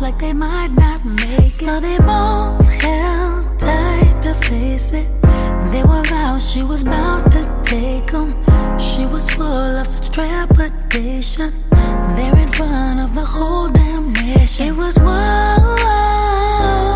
Like they might not make it. So they both held tight to face it. They were out, she was about to take them. She was full of such trepidation. There in front of the whole damn nation. It was whoa.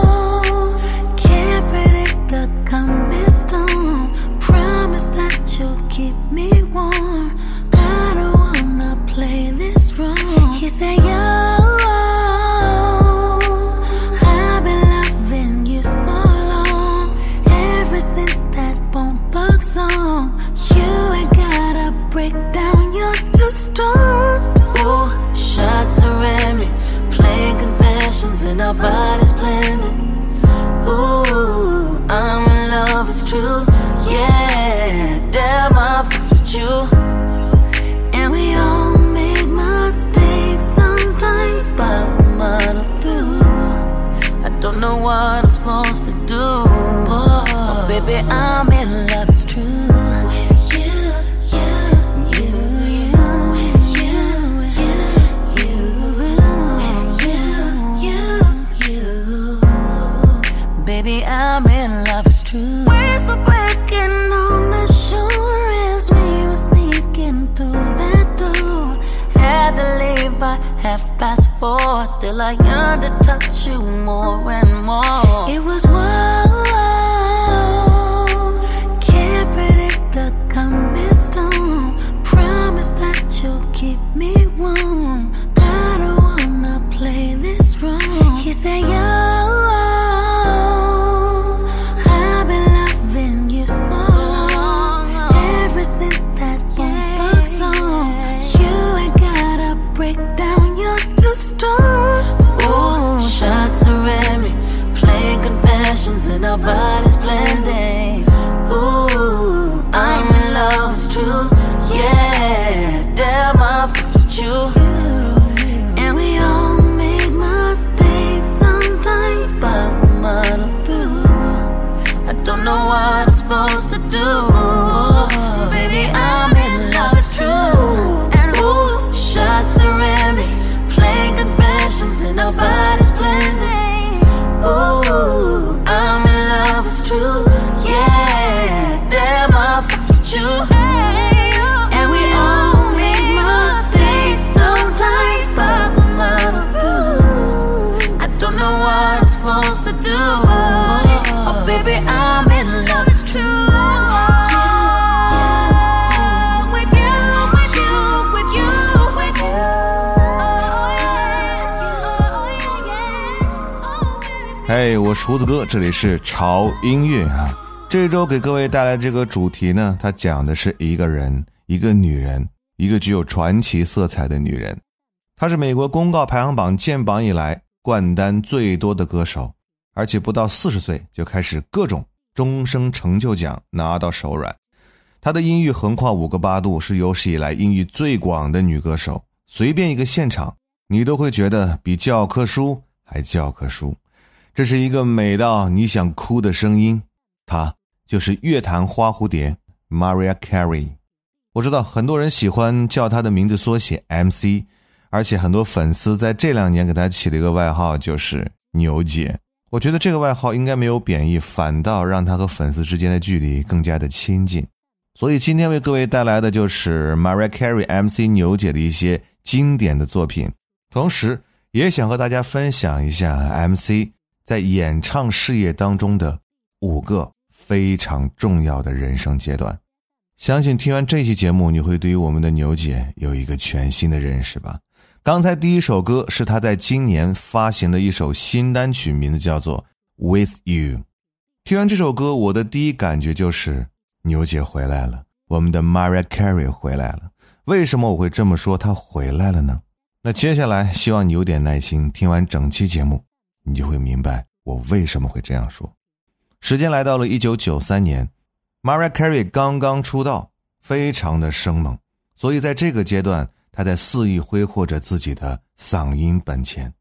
Still, I yearn to touch you more and more. It was 胡子哥，这里是潮音乐啊。这周给各位带来这个主题呢，它讲的是一个人，一个女人，一个具有传奇色彩的女人。她是美国公告排行榜建榜以来冠单最多的歌手，而且不到四十岁就开始各种终生成就奖拿到手软。她的音域横跨五个八度，是有史以来音域最广的女歌手。随便一个现场，你都会觉得比教科书还教科书。这是一个美到你想哭的声音，她就是乐坛花蝴蝶 Mariah Carey。我知道很多人喜欢叫她的名字缩写 MC，而且很多粉丝在这两年给她起了一个外号，就是牛姐。我觉得这个外号应该没有贬义，反倒让她和粉丝之间的距离更加的亲近。所以今天为各位带来的就是 Mariah Carey MC 牛姐的一些经典的作品，同时也想和大家分享一下 MC 在演唱事业当中的五个非常重要的人生阶段。相信听完这期节目，你会对于我们的牛姐有一个全新的认识吧。刚才第一首歌是她在今年发行的一首新单曲，名字叫做《With You》。听完这首歌，我的第一感觉就是。牛姐回来了，我们的 Maria Carey 回来了。为什么我会这么说？她回来了呢？那接下来，希望你有点耐心，听完整期节目，你就会明白我为什么会这样说。时间来到了一九九三年，Mariah Carey 刚刚出道，非常的生猛，所以在这个阶段，她在肆意挥霍着自己的嗓音本钱。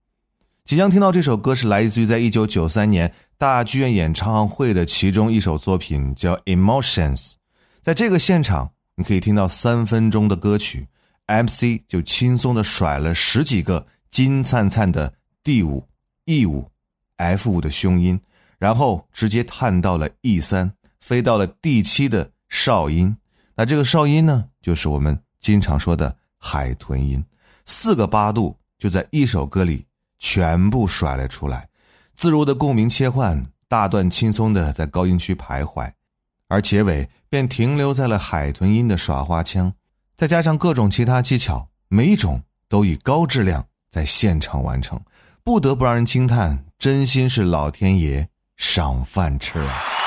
即将听到这首歌是来自于在一九九三年大剧院演唱会的其中一首作品，叫《Emotions》。在这个现场，你可以听到三分钟的歌曲，MC 就轻松的甩了十几个金灿灿的第五、E 五、F 五的胸音，然后直接探到了 E 三，飞到了 D 七的哨音。那这个哨音呢，就是我们经常说的海豚音，四个八度就在一首歌里。全部甩了出来，自如的共鸣切换，大段轻松的在高音区徘徊，而结尾便停留在了海豚音的耍花腔，再加上各种其他技巧，每一种都以高质量在现场完成，不得不让人惊叹，真心是老天爷赏饭吃啊！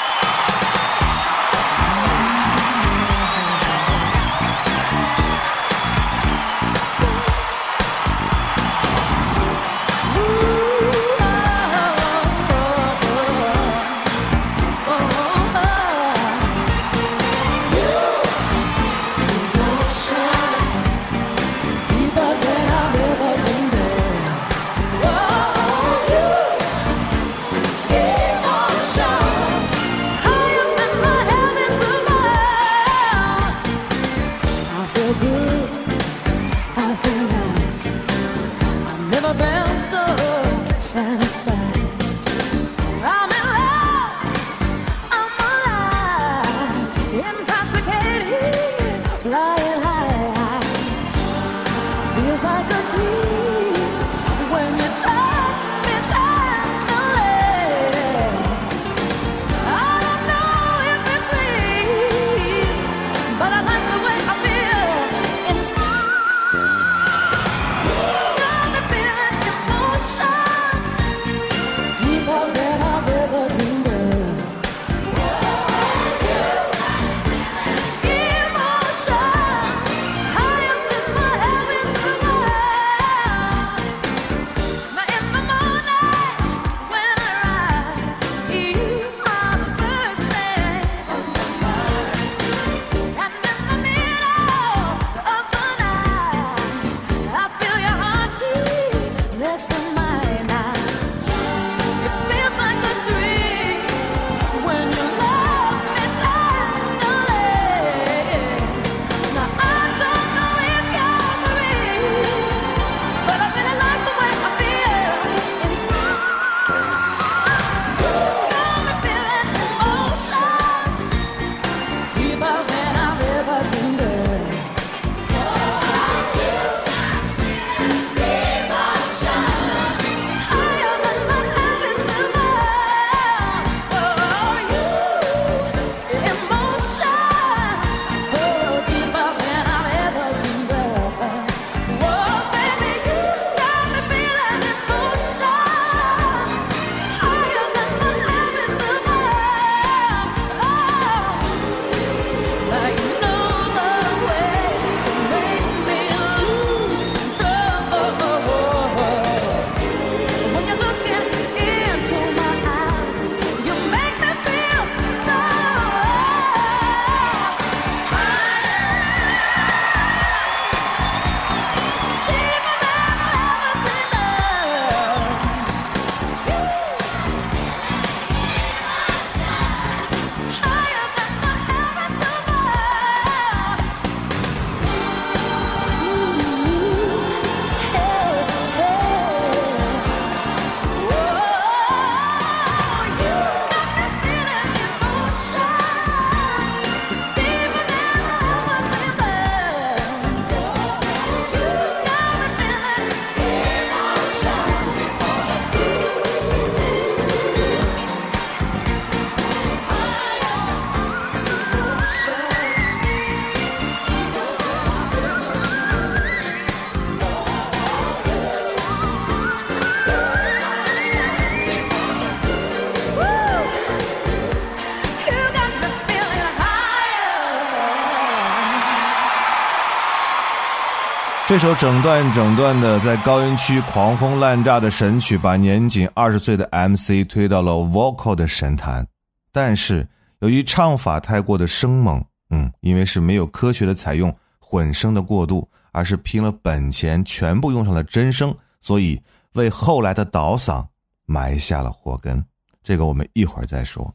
一首整段整段的在高音区狂轰滥炸的神曲，把年仅二十岁的 MC 推到了 vocal 的神坛。但是由于唱法太过的生猛，嗯，因为是没有科学的采用混声的过渡，而是拼了本钱全部用上了真声，所以为后来的倒嗓埋下了祸根。这个我们一会儿再说。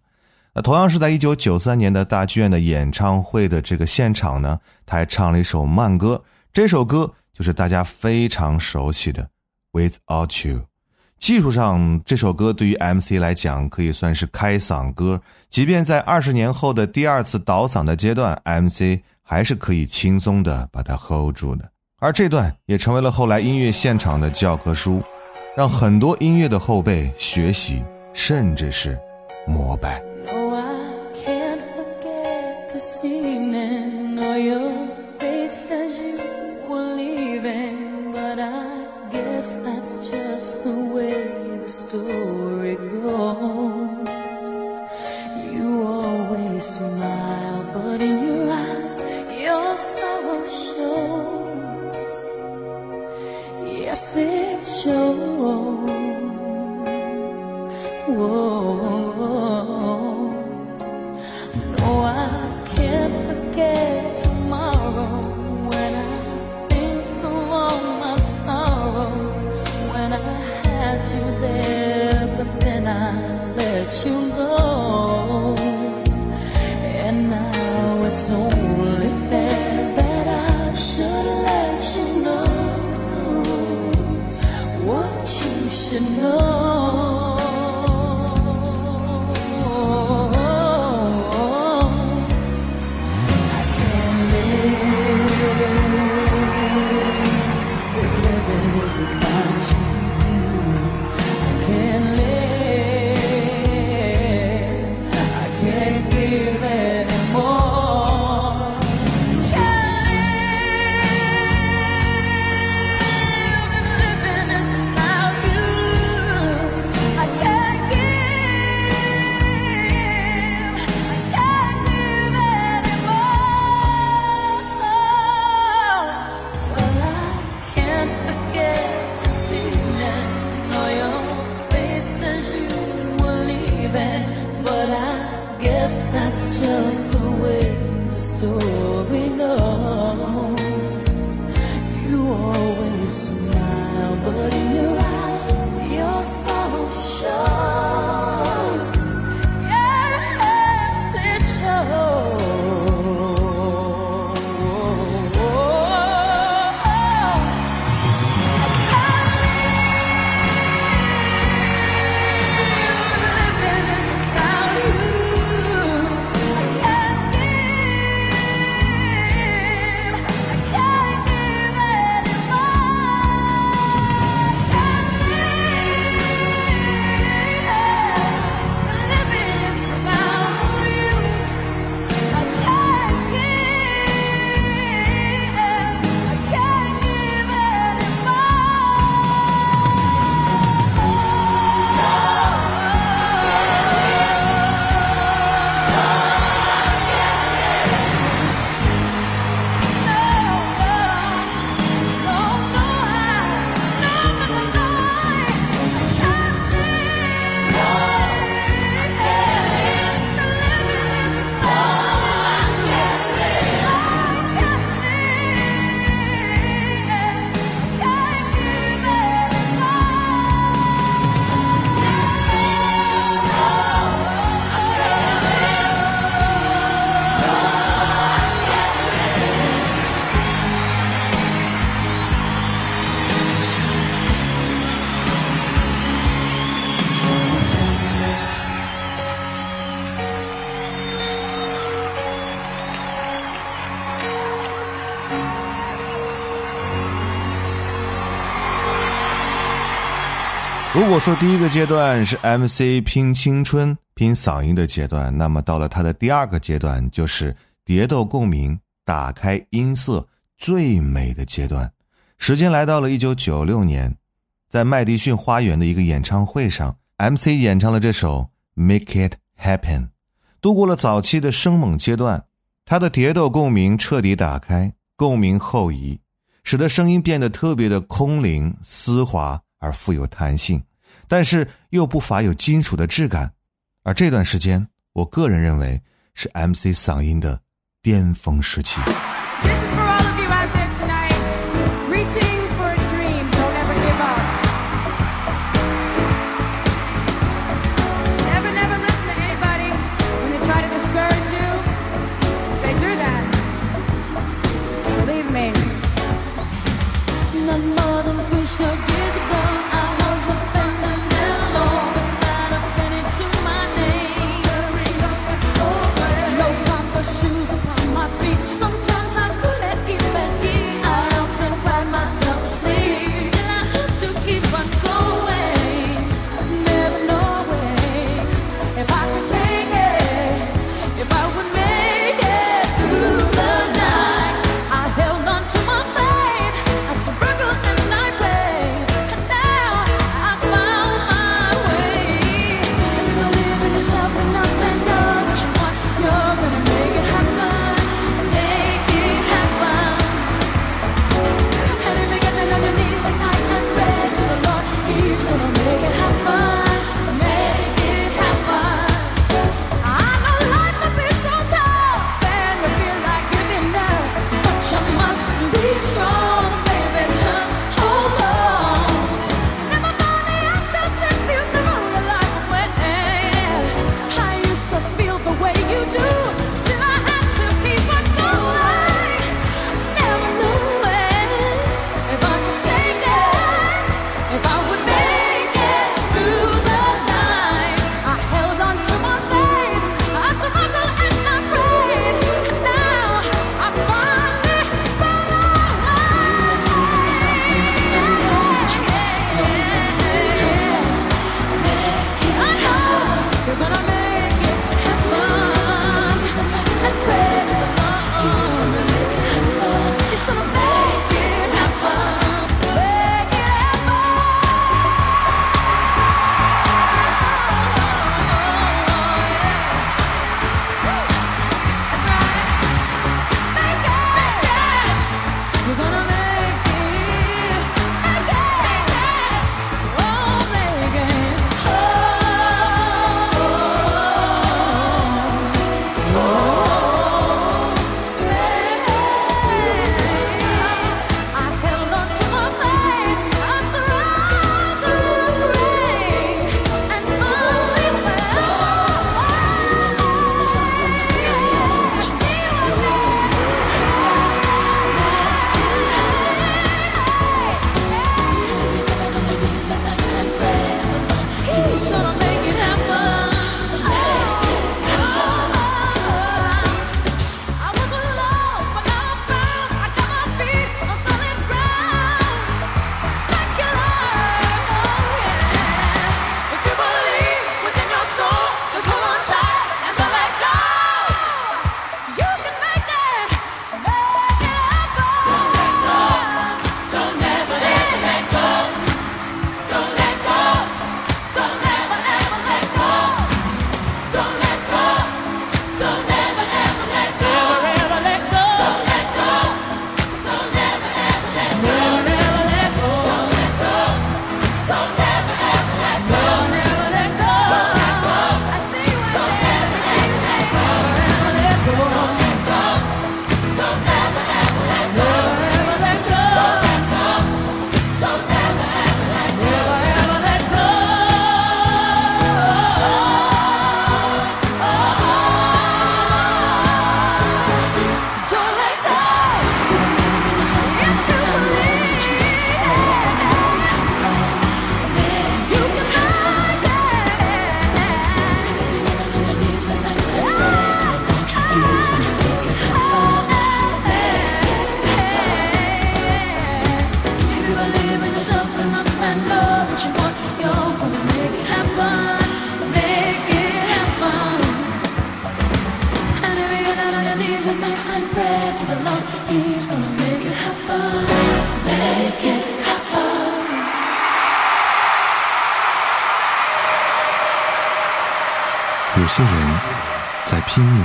那同样是在一九九三年的大剧院的演唱会的这个现场呢，他还唱了一首慢歌，这首歌。就是大家非常熟悉的《Without You》，技术上这首歌对于 MC 来讲可以算是开嗓歌，即便在二十年后的第二次倒嗓的阶段，MC 还是可以轻松的把它 hold 住的。而这段也成为了后来音乐现场的教科书，让很多音乐的后辈学习，甚至是膜拜。我说第一个阶段是 MC 拼青春，拼嗓音的阶段，那么到了他的第二个阶段就是蝶豆共鸣，打开音色最美的阶段。时间来到了1996年在麦迪逊花园的一个演唱会上，MC 演唱了这首 make it happen 度过了早期的生猛阶段，他的蝶豆共鸣彻底打开，共鸣后移，使得声音变得特别的空灵、丝滑而富有弹性。但是又不乏有金属的质感。而这段时间我个人认为是 mc 嗓音的巅峰时期。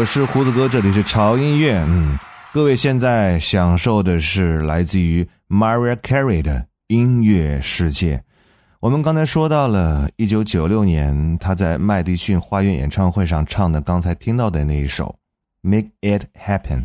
我是胡子哥，这里是潮音乐。嗯，各位现在享受的是来自于 Mariah Carey 的音乐世界。我们刚才说到了一九九六年，他在麦迪逊花园演唱会上唱的，刚才听到的那一首《Make It Happen》。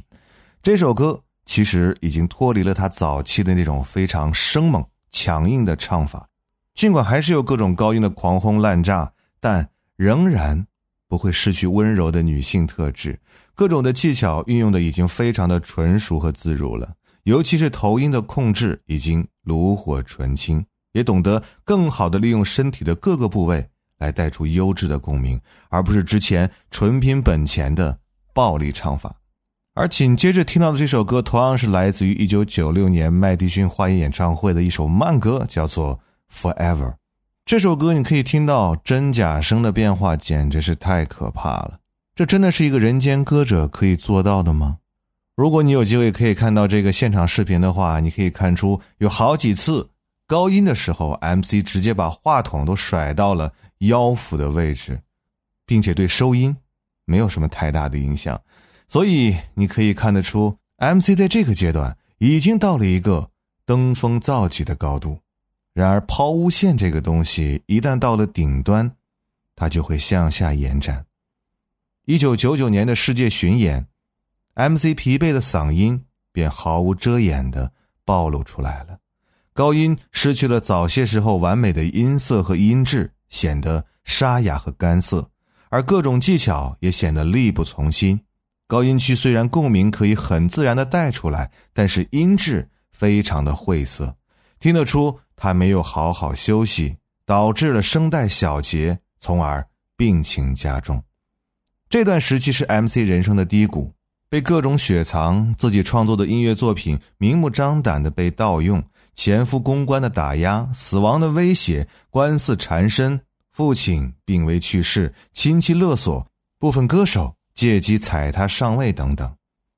这首歌其实已经脱离了他早期的那种非常生猛、强硬的唱法，尽管还是有各种高音的狂轰滥炸，但仍然。不会失去温柔的女性特质，各种的技巧运用的已经非常的纯熟和自如了，尤其是头音的控制已经炉火纯青，也懂得更好的利用身体的各个部位来带出优质的共鸣，而不是之前纯凭本钱的暴力唱法。而紧接着听到的这首歌，同样是来自于一九九六年麦迪逊花园演唱会的一首慢歌，叫做《Forever》。这首歌你可以听到真假声的变化，简直是太可怕了。这真的是一个人间歌者可以做到的吗？如果你有机会可以看到这个现场视频的话，你可以看出有好几次高音的时候，MC 直接把话筒都甩到了腰腹的位置，并且对收音没有什么太大的影响。所以你可以看得出，MC 在这个阶段已经到了一个登峰造极的高度。然而，抛物线这个东西一旦到了顶端，它就会向下延展。一九九九年的世界巡演，MC 疲惫的嗓音便毫无遮掩地暴露出来了，高音失去了早些时候完美的音色和音质，显得沙哑和干涩，而各种技巧也显得力不从心。高音区虽然共鸣可以很自然地带出来，但是音质非常的晦涩，听得出。他没有好好休息，导致了声带小结，从而病情加重。这段时期是 MC 人生的低谷，被各种雪藏，自己创作的音乐作品明目张胆的被盗用，前夫公关的打压，死亡的威胁，官司缠身，父亲病危去世，亲戚勒索，部分歌手借机踩他上位等等。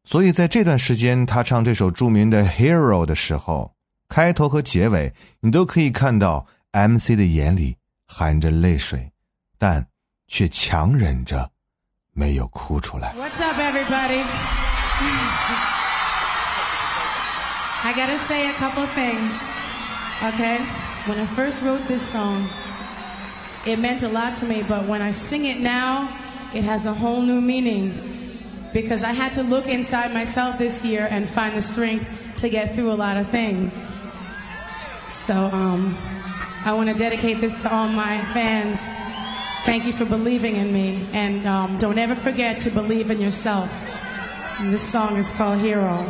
所以在这段时间，他唱这首著名的《Hero》的时候。开头和结尾，你都可以看到 MC 的眼里含着泪水，但却强忍着没有哭出来。What's up, everybody? I gotta say a couple things, okay? When I first wrote this song, it meant a lot to me, but when I sing it now, it has a whole new meaning because I had to look inside myself this year and find the strength to get through a lot of things. So um, I want to dedicate this to all my fans. Thank you for believing in me. And um, don't ever forget to believe in yourself. And this song is called Hero.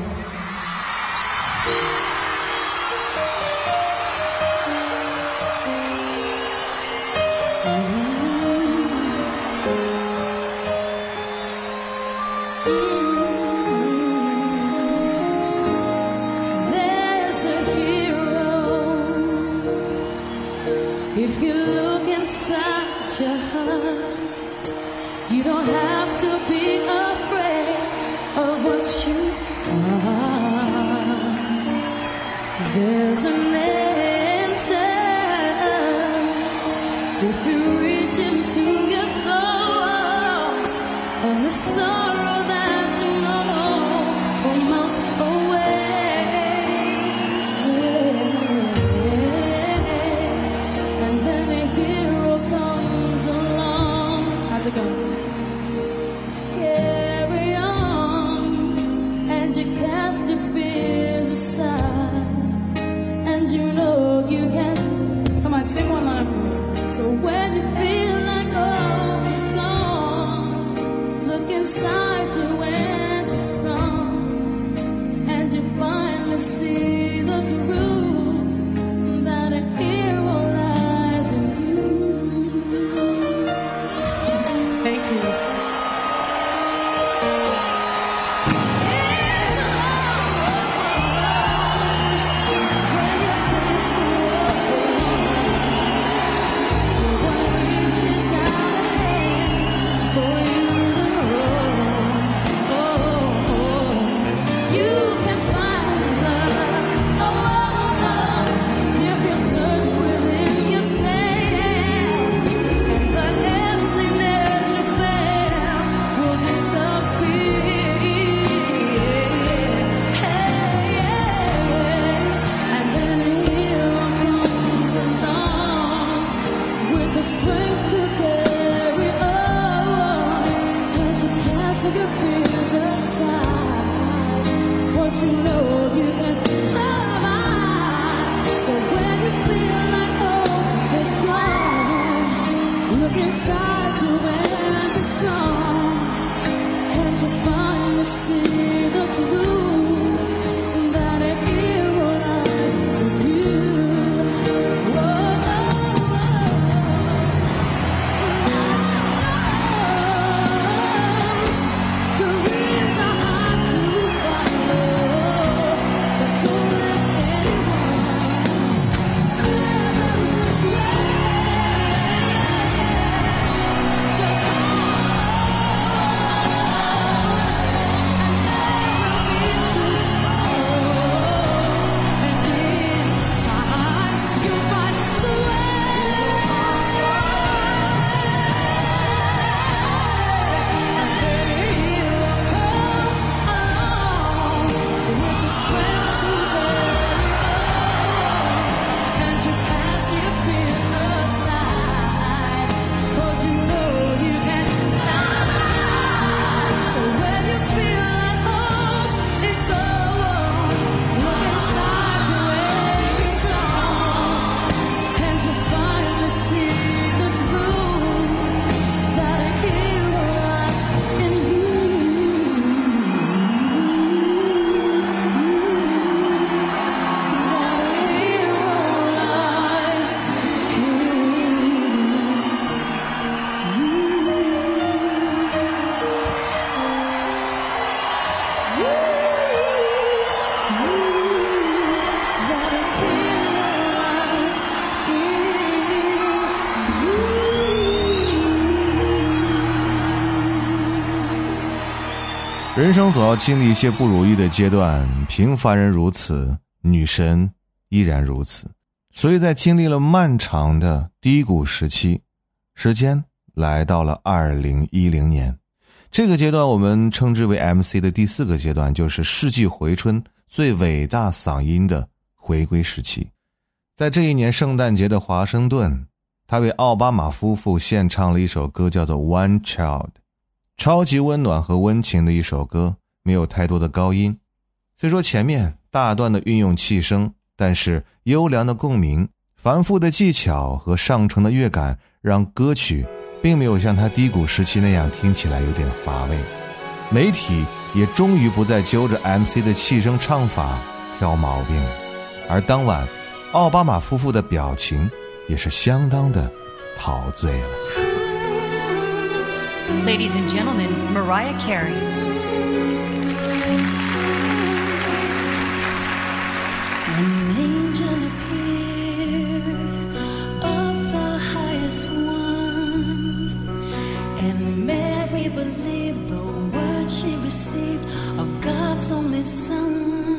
ago. 人生总要经历一些不如意的阶段，平凡人如此，女神依然如此。所以在经历了漫长的低谷时期，时间来到了二零一零年，这个阶段我们称之为 MC 的第四个阶段，就是世纪回春最伟大嗓音的回归时期。在这一年圣诞节的华盛顿，他为奥巴马夫妇献唱了一首歌，叫做《One Child》。超级温暖和温情的一首歌，没有太多的高音。虽说前面大段的运用气声，但是优良的共鸣、繁复的技巧和上乘的乐感，让歌曲并没有像他低谷时期那样听起来有点乏味。媒体也终于不再揪着 MC 的气声唱法挑毛病，而当晚奥巴马夫妇的表情也是相当的陶醉了。Ladies and gentlemen, Mariah Carey. An angel appeared of the highest one, and Mary believed the word she received of God's only Son.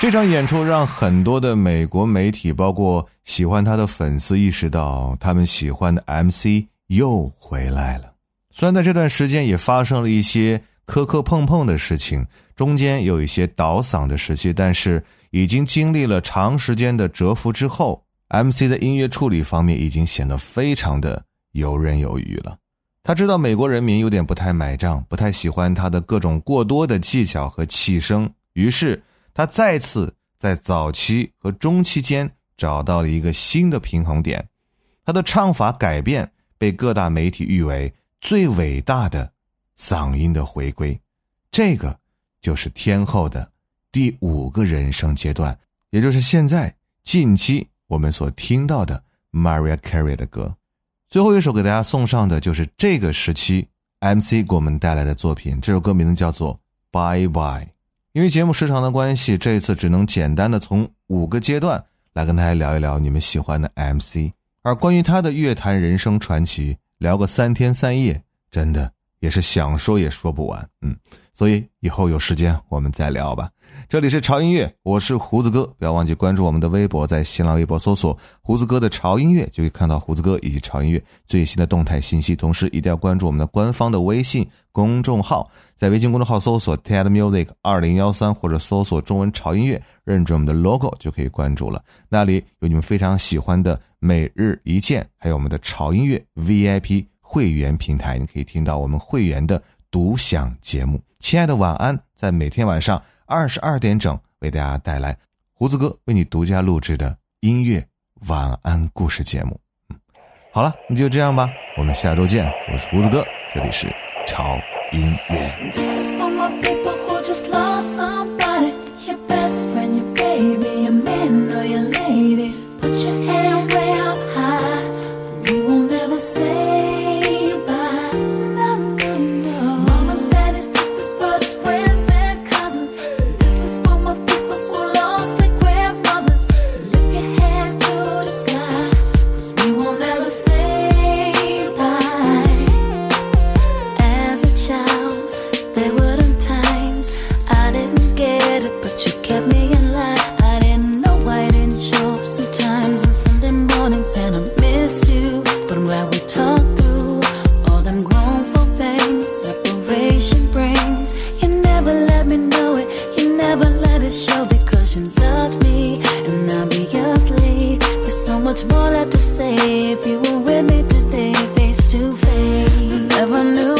这场演出让很多的美国媒体，包括喜欢他的粉丝，意识到他们喜欢的 MC 又回来了。虽然在这段时间也发生了一些磕磕碰碰的事情，中间有一些倒嗓的时期，但是已经经历了长时间的蛰伏之后，MC 的音乐处理方面已经显得非常的游刃有余了。他知道美国人民有点不太买账，不太喜欢他的各种过多的技巧和气声，于是。他再次在早期和中期间找到了一个新的平衡点，他的唱法改变被各大媒体誉为最伟大的嗓音的回归，这个就是天后的第五个人生阶段，也就是现在近期我们所听到的 Maria Carey 的歌。最后一首给大家送上的就是这个时期 MC 给我们带来的作品，这首歌名字叫做 Bye Bye。因为节目时长的关系，这一次只能简单的从五个阶段来跟大家聊一聊你们喜欢的 MC。而关于他的乐坛人生传奇，聊个三天三夜，真的也是想说也说不完。嗯。所以以后有时间我们再聊吧。这里是潮音乐，我是胡子哥，不要忘记关注我们的微博，在新浪微博搜索“胡子哥的潮音乐”，就可以看到胡子哥以及潮音乐最新的动态信息。同时一定要关注我们的官方的微信公众号，在微信公众号搜索 “TED Music 二零幺三”或者搜索中文“潮音乐”，认准我们的 logo 就可以关注了。那里有你们非常喜欢的每日一见，还有我们的潮音乐 VIP 会员平台，你可以听到我们会员的独享节目。亲爱的，晚安！在每天晚上二十二点整，为大家带来胡子哥为你独家录制的音乐晚安故事节目。嗯，好了，那就这样吧，我们下周见。我是胡子哥，这里是潮音乐。all have to say if you were with me today, face to face. Never knew.